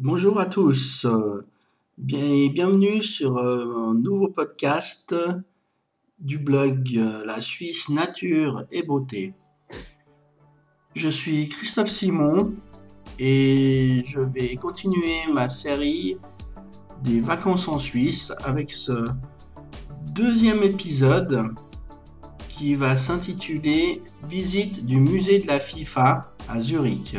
Bonjour à tous, bienvenue sur euh, un nouveau podcast du blog euh, La Suisse Nature et Beauté. Je suis Christophe Simon et je vais continuer ma série des vacances en Suisse avec ce deuxième épisode qui va s'intituler Visite du musée de la FIFA à Zurich.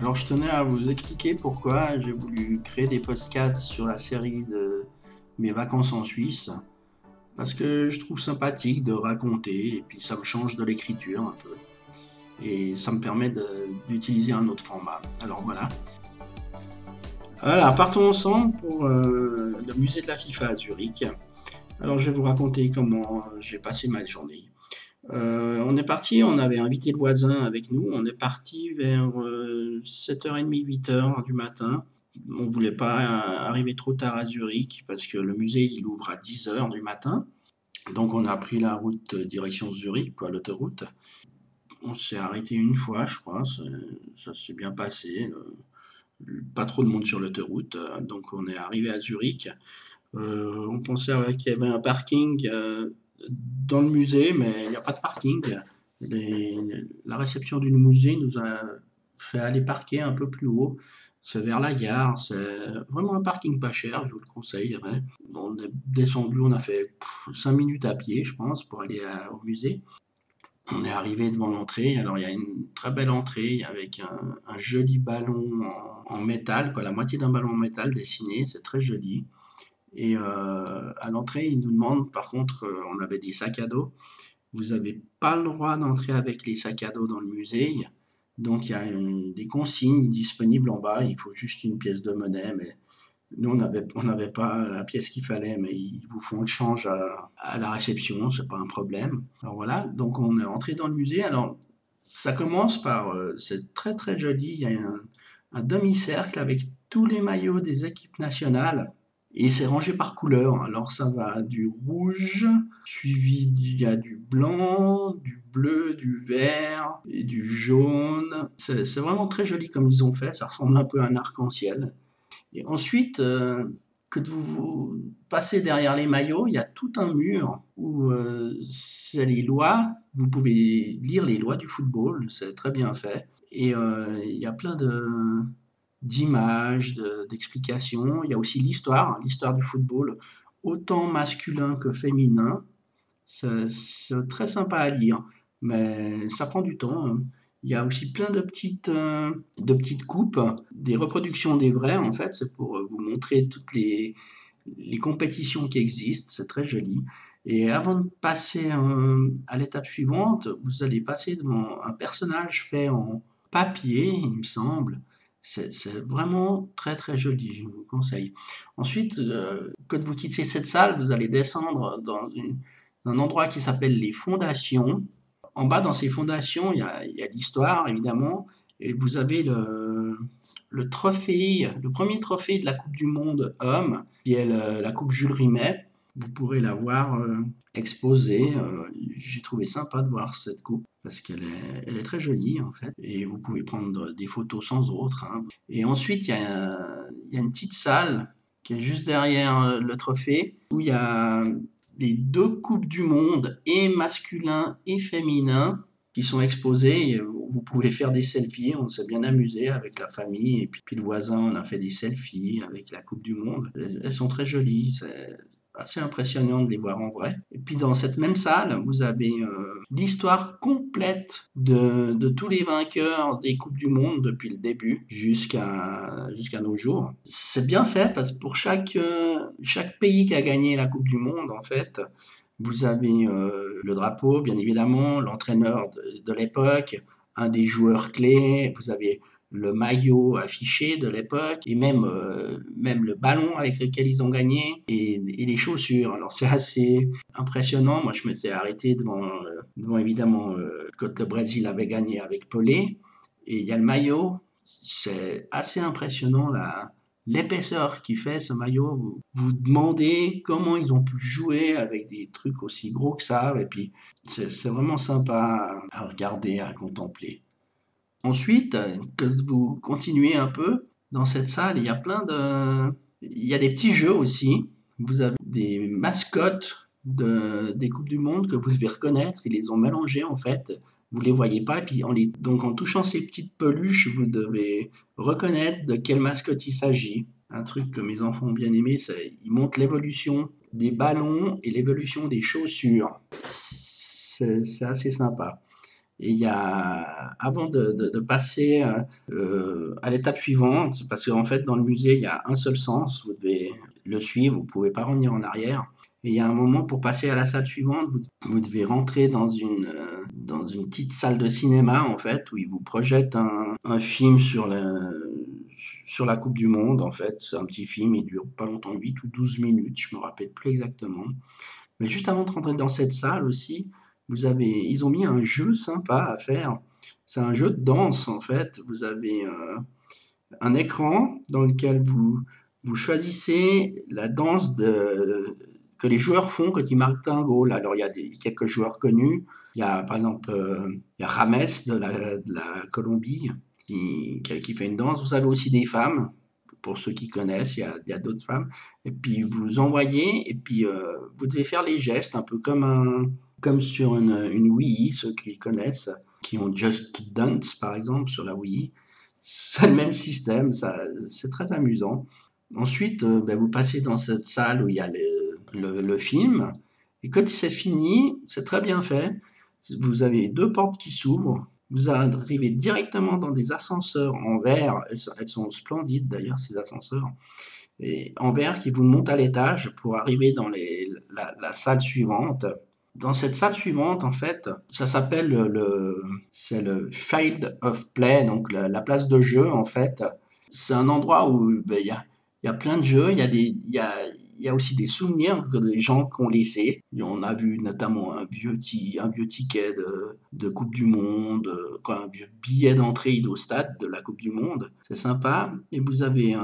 Alors je tenais à vous expliquer pourquoi j'ai voulu créer des podcasts sur la série de mes vacances en Suisse. Parce que je trouve sympathique de raconter et puis ça me change de l'écriture un peu. Et ça me permet d'utiliser un autre format. Alors voilà. Voilà, partons ensemble pour euh, le musée de la FIFA à Zurich. Alors je vais vous raconter comment j'ai passé ma journée. Euh, on est parti, on avait invité le voisin avec nous. On est parti vers 7h30, 8h du matin. On ne voulait pas arriver trop tard à Zurich parce que le musée il ouvre à 10h du matin. Donc on a pris la route direction Zurich, quoi, l'autoroute. On s'est arrêté une fois, je crois. Ça s'est bien passé. Pas trop de monde sur l'autoroute. Donc on est arrivé à Zurich. Euh, on pensait qu'il y avait un parking euh, dans le musée, mais il n'y a pas de parking. la réception du musée nous a fait aller parquer un peu plus haut. C'est vers la gare, c'est vraiment un parking pas cher, je vous le conseillerais. On est descendu, on a fait 5 minutes à pied, je pense, pour aller au musée. On est arrivé devant l'entrée, alors il y a une très belle entrée avec un, joli ballon en, en, métal, quoi, la moitié d'un ballon en métal dessiné, c'est très joli. Et euh, à l'entrée, ils nous demandent, par contre, euh, on avait des sacs à dos. Vous n'avez pas le droit d'entrer avec les sacs à dos dans le musée. Donc il y a des consignes disponibles en bas. Il faut juste une pièce de monnaie. Mais nous, on n'avait pas la pièce qu'il fallait, mais ils vous font le change à, la réception. C'est pas un problème. Alors voilà. Donc on est entré dans le musée. Alors ça commence par, euh, c'est très très joli. Il y a un demi-cercle avec tous les maillots des équipes nationales. Et c'est rangé par couleur. Alors ça va du rouge, suivi il y a du blanc, du bleu, du vert et du jaune. C'est vraiment très joli comme ils ont fait. Ça ressemble un peu à un arc-en-ciel. Et ensuite, euh, que vous, passez derrière les maillots, il y a tout un mur où euh, c'est les lois. Vous pouvez lire les lois du football. C'est très bien fait. Et euh, il y a plein de d'images, d'explications. Il y a aussi l'histoire, l'histoire du football, autant masculin que féminin. C'est très sympa à lire, mais ça prend du temps. Hein. Il y a aussi plein de petites, euh, de petites coupes, des reproductions des vrais, en fait. C'est pour vous montrer toutes les, les compétitions qui existent. C'est très joli. Et avant de passer euh, à l'étape suivante, vous allez passer devant un personnage fait en papier, il me semble, c'est vraiment très très joli, je vous conseille. Ensuite, euh, quand vous quittez cette salle, vous allez descendre dans un endroit qui s'appelle les fondations. En bas, dans ces fondations, il y a, l'histoire, évidemment, et vous avez le, trophée, le premier trophée de la Coupe du Monde homme, qui est la Coupe Jules Rimet. Vous pourrez la voir euh, exposée. Euh, j'ai trouvé sympa de voir cette coupe parce qu'elle est, très jolie en fait. Et vous pouvez prendre des photos sans autre. Hein. Et ensuite, il y, a, une petite salle qui est juste derrière le trophée où il y a les deux coupes du monde, et masculin et féminin, qui sont exposées. Vous pouvez faire des selfies. On s'est bien amusé avec la famille. Et puis, le voisin, on a fait des selfies avec la Coupe du Monde. Elles, sont très jolies assez impressionnant de les voir en vrai. Et puis dans cette même salle, vous avez euh, l'histoire complète de, tous les vainqueurs des Coupes du Monde depuis le début jusqu'à jusqu'à nos jours. C'est bien fait parce que pour chaque, euh, chaque pays qui a gagné la Coupe du Monde, en fait, vous avez euh, le drapeau, bien évidemment, l'entraîneur de, de l'époque, un des joueurs clés, vous avez le maillot affiché de l'époque et même, euh, même le ballon avec lequel ils ont gagné et, les chaussures. Alors c'est assez impressionnant. Moi je m'étais arrêté devant, euh, devant évidemment euh, quand le Brésil avait gagné avec Pelé et il y a le maillot. C'est assez impressionnant la, l'épaisseur qui fait ce maillot. Vous vous demandez comment ils ont pu jouer avec des trucs aussi gros que ça et puis c'est vraiment sympa à regarder, à contempler. Ensuite, que vous continuez un peu dans cette salle, il y a plein de... Il y a des petits jeux aussi. Vous avez des mascottes de, des Coupes du Monde que vous devez reconnaître. Ils les ont mélangées en fait. Vous les voyez pas. Et puis en les... donc en touchant ces petites peluches, vous devez reconnaître de quelle mascotte il s'agit. Un truc que mes enfants ont bien aimé, c'est ils montrent l'évolution des ballons et l'évolution des chaussures. C'est assez sympa. Et il y a, avant de, passer euh, à l'étape suivante, parce qu'en fait, dans le musée, il y a un seul sens, vous devez le suivre, vous ne pouvez pas revenir en arrière. Et il y a un moment pour passer à la salle suivante, vous, devez rentrer dans une, euh, dans une petite salle de cinéma, en fait, où ils vous projettent un, film sur, le, sur la Coupe du Monde, en fait. C'est un petit film, il dure pas longtemps, 8 ou 12 minutes, je me rappelle plus exactement. Mais juste avant de rentrer dans cette salle aussi, vous avez, ils ont mis un jeu sympa à faire. C'est un jeu de danse en fait. Vous avez euh, un écran dans lequel vous, vous choisissez la danse de, que les joueurs font quand ils marquent un goal. Alors il y a quelques joueurs connus. Il y a par exemple euh, il y a Rames de la, de la Colombie qui, qui, fait une danse. Vous avez aussi des femmes pour ceux qui connaissent, il y a, d'autres femmes. Et puis vous envoyez, et puis euh, vous devez faire les gestes, un peu comme, un, comme sur une, une Wii, ceux qui connaissent, qui ont Just Dance par exemple sur la Wii. C'est le même système, c'est très amusant. Ensuite, euh, ben, vous passez dans cette salle où il y a le, le film, et quand c'est fini, c'est très bien fait. Vous avez deux portes qui s'ouvrent, vous arrivez directement dans des ascenseurs en verre. Elles sont, splendides d'ailleurs, ces ascenseurs. En verre qui vous montent à l'étage pour arriver dans la, salle suivante. Dans cette salle suivante, en fait, ça s'appelle le, Field of Play, donc la, place de jeu, en fait. C'est un endroit où ben, il y, a, plein de jeux, il y y a, il y a aussi des souvenirs que des gens qui ont laissé. on a vu notamment un vieux, ticket de, Coupe du Monde, un vieux billet d'entrée au stade de la Coupe du Monde. C'est sympa. Et vous avez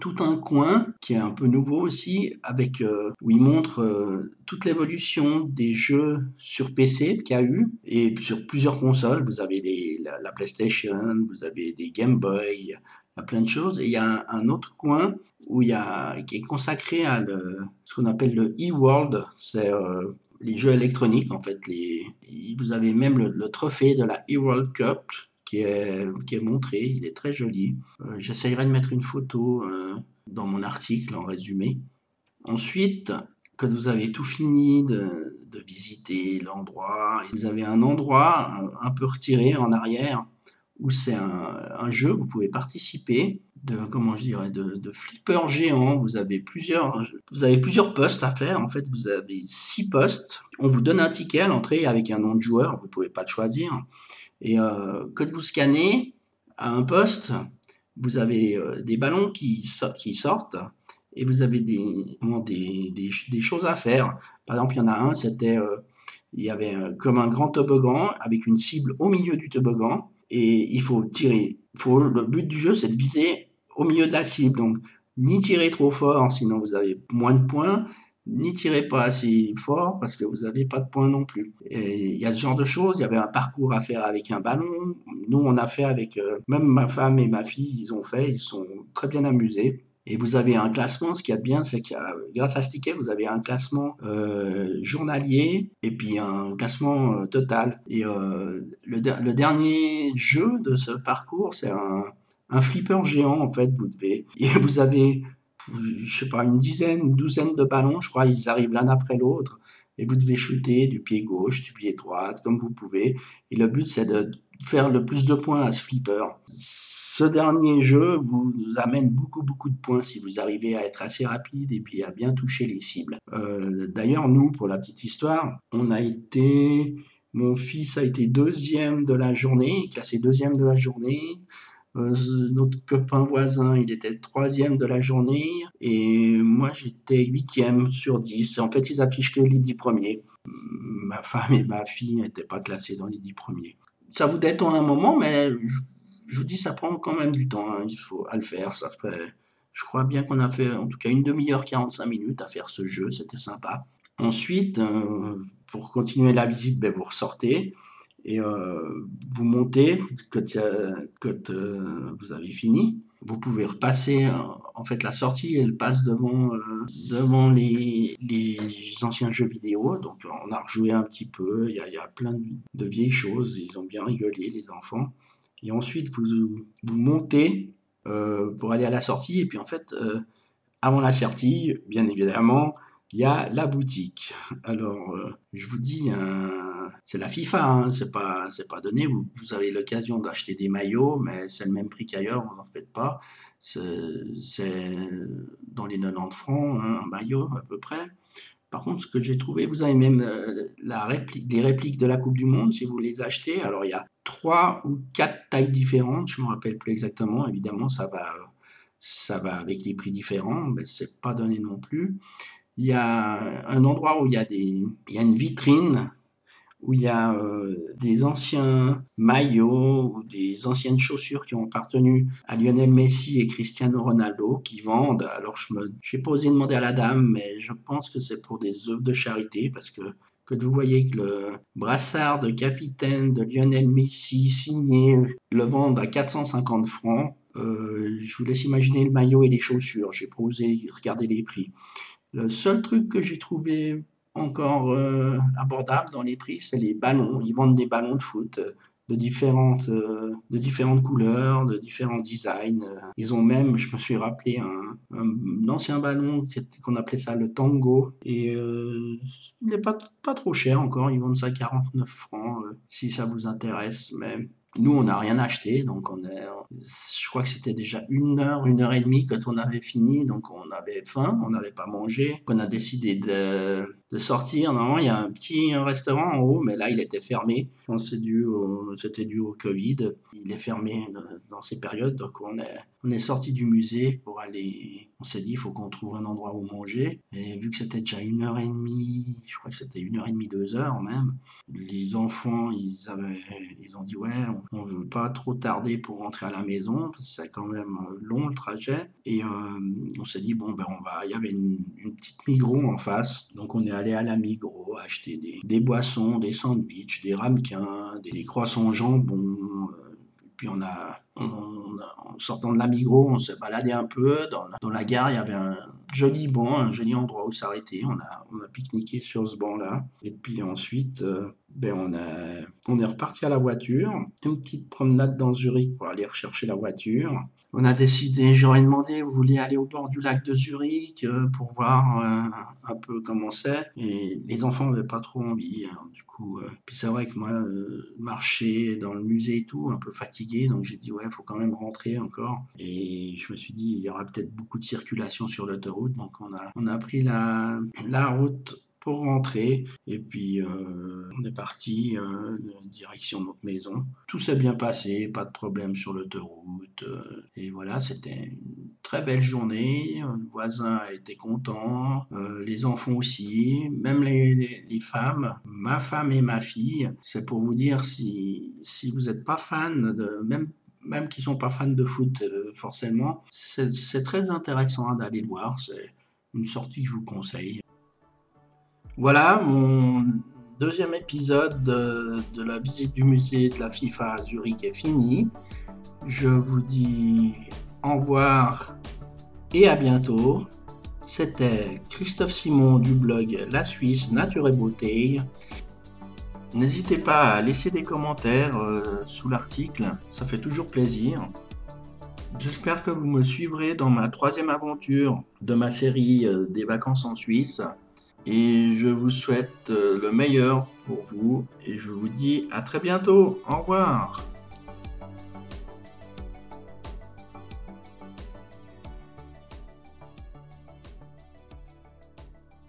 tout un coin qui est un peu nouveau aussi, avec euh, où il montre euh, toute l'évolution des jeux sur PC qu'il y a eu et sur plusieurs consoles. Vous avez la, PlayStation, vous avez des Game Boy, a plein de choses. Et il y a un, autre coin où il y a, qui est consacré à ce qu'on appelle le e-world. C'est euh, les jeux électroniques, en fait. Vous avez même le, trophée de la e-world cup qui est, qui est montré. Il est très joli. Euh, j'essayerai de mettre une photo euh, dans mon article en résumé. Ensuite, quand vous avez tout fini de, de visiter l'endroit, vous avez un endroit un peu retiré en arrière où c'est un, jeu, vous pouvez participer de comment je dirais de, flipper géant. Vous avez plusieurs vous avez plusieurs postes à faire. En fait, vous avez six postes. On vous donne un ticket à l'entrée avec un nom de joueur. Vous pouvez pas le choisir. Et euh, quand vous scannez à un poste, vous avez euh, des ballons qui, sortent et vous avez des, choses à faire. Par exemple, il y en a un, c'était euh, il y avait comme un grand toboggan avec une cible au milieu du toboggan et il faut tirer. Faut, le but du jeu, c'est de viser au milieu de la cible. Donc, ni tirer trop fort, sinon vous avez moins de points, ni tirer pas assez fort parce que vous n'avez pas de points non plus. Il y a ce genre de choses. Il y avait un parcours à faire avec un ballon. Nous, on a fait avec, euh, même ma femme et ma fille, ils ont fait, ils sont très bien amusés. Et vous avez un classement, ce qui est bien, c'est que grâce à ce ticket, vous avez un classement euh, journalier et puis un classement euh, total. Et euh, le, dernier jeu de ce parcours, c'est un, flipper géant, en fait, vous devez. Et vous avez, je sais pas, une dizaine, une douzaine de ballons, je crois, ils arrivent l'un après l'autre. Et vous devez shooter du pied gauche, du pied droit, comme vous pouvez. Et le but, c'est de faire le plus de points à ce flipper ce dernier jeu vous amène beaucoup beaucoup de points si vous arrivez à être assez rapide et puis à bien toucher les cibles. Euh, d'ailleurs, nous, pour la petite histoire, on a été, mon fils a été deuxième de la journée, classé deuxième de la journée. Euh, notre copain voisin, il était troisième de la journée et moi j'étais huitième sur dix. En fait, ils affichent que les dix premiers. Ma femme et ma fille n'étaient pas classées dans les dix premiers. Ça vous détend un moment, mais je vous dis, ça prend quand même du temps. Hein. il faut à le faire. Ça je crois bien qu'on a fait en tout cas une demi-heure, 45 minutes à faire ce jeu. C'était sympa. Ensuite, euh, pour continuer la visite, ben, vous ressortez Et vous montez quand, quand vous avez fini vous pouvez repasser. En fait, la sortie, elle passe devant, euh, devant les, les, anciens jeux vidéo. Donc, on a rejoué un petit peu. Il y a, y a plein de, vieilles choses. Ils ont bien rigolé, les enfants. Et ensuite, vous, vous montez euh, pour aller à la sortie. Et puis, en fait, euh, avant la sortie, bien évidemment, il y a la boutique. Alors, euh, je vous dis, c'est la FIFA, hein, c'est pas, pas donné. Vous, avez l'occasion d'acheter des maillots, mais c'est le même prix qu'ailleurs, vous n'en faites pas. C'est, dans les 90 francs, hein, un maillot à peu près. Par contre, ce que j'ai trouvé, vous avez même euh, des répliques de la Coupe du Monde, si vous les achetez. Alors, il y a trois ou quatre tailles différentes, je ne me rappelle plus exactement. Évidemment, ça va, ça va avec les prix différents, mais c'est pas donné non plus il y a un endroit où il y a, des, une vitrine où il y a euh, des anciens maillots ou des anciennes chaussures qui ont appartenu à Lionel Messi et Cristiano Ronaldo qui vendent. Alors je me, j'ai pas osé demander à la dame, mais je pense que c'est pour des œuvres de charité parce que que vous voyez que le brassard de capitaine de Lionel Messi signé le vendent à 450 francs. Euh, je vous laisse imaginer le maillot et les chaussures. J'ai pas osé regarder les prix. Le seul truc que j'ai trouvé encore euh, abordable dans les prix, c'est les ballons. Ils vendent des ballons de foot euh, de différentes, euh, de différentes couleurs, de différents designs. Ils ont même, je me suis rappelé, un, ancien ballon qu'on appelait ça le Tango. Et il n'est pas, trop cher encore, ils vendent ça 49 francs si ça vous intéresse. Nous, on n'a rien acheté, donc on est, je crois que c'était déjà une heure, une heure et demie quand on avait fini, donc on avait faim, on n'avait pas mangé, on a décidé de, de sortir. Normalement, il y a un petit restaurant en haut, mais là, il était fermé. C'était dû, au, dû au Covid. Il est fermé dans ces périodes, donc on est, on est sorti du musée pour aller. On s'est dit, il faut qu'on trouve un endroit où manger. Et vu que c'était déjà une heure et demie, je crois que c'était une heure et demie, deux heures même, les enfants, ils, avaient, ils ont dit, ouais, on ne veut pas trop tarder pour rentrer à la maison, parce que c'est quand même long le trajet. Et euh, on s'est dit, bon, ben, on va. Il y avait une, petite Migros en face, donc on est aller à la Migros, acheter des, boissons, des sandwichs, des ramequins, des, croissants jambon. Euh, puis on a, en sortant de la Migros, on s'est baladé un peu. Dans la, gare, il y avait un joli banc, un joli endroit où s'arrêter. On a, on a pique-niqué sur ce banc-là. Et puis ensuite, euh, ben on, a, on est reparti à la voiture. Une petite promenade dans Zurich pour aller rechercher la voiture on a décidé, j'aurais demandé, vous voulez aller au bord du lac de Zurich euh, pour voir euh, un peu comment c'est. Et les enfants n'avaient pas trop envie. du coup, euh, puis c'est vrai que moi, marcher dans le musée et tout, un peu fatigué, donc j'ai dit, ouais, faut quand même rentrer encore. Et je me suis dit, il y aura peut-être beaucoup de circulation sur l'autoroute, donc on a, on a pris la, la route pour rentrer. Et puis, euh, on est parti euh, direction notre maison. Tout s'est bien passé, pas de problème sur l'autoroute. Euh, et voilà, c'était une très belle journée. Le voisin a été content, les enfants aussi, même les, les, femmes, ma femme et ma fille. C'est pour vous dire, si, si vous n'êtes pas fan de même même qui sont pas fans de foot forcément, c'est très intéressant d'aller le voir. C'est une sortie que je vous conseille. Voilà, mon deuxième épisode de, la visite du musée de la FIFA à Zurich est fini. Je vous dis au revoir et à bientôt. C'était Christophe Simon du blog La Suisse Nature et Beauté. N'hésitez pas à laisser des commentaires euh, sous l'article, ça fait toujours plaisir. J'espère que vous me suivrez dans ma troisième aventure de ma série euh, des vacances en Suisse et je vous souhaite euh, le meilleur pour vous et je vous dis à très bientôt. Au revoir.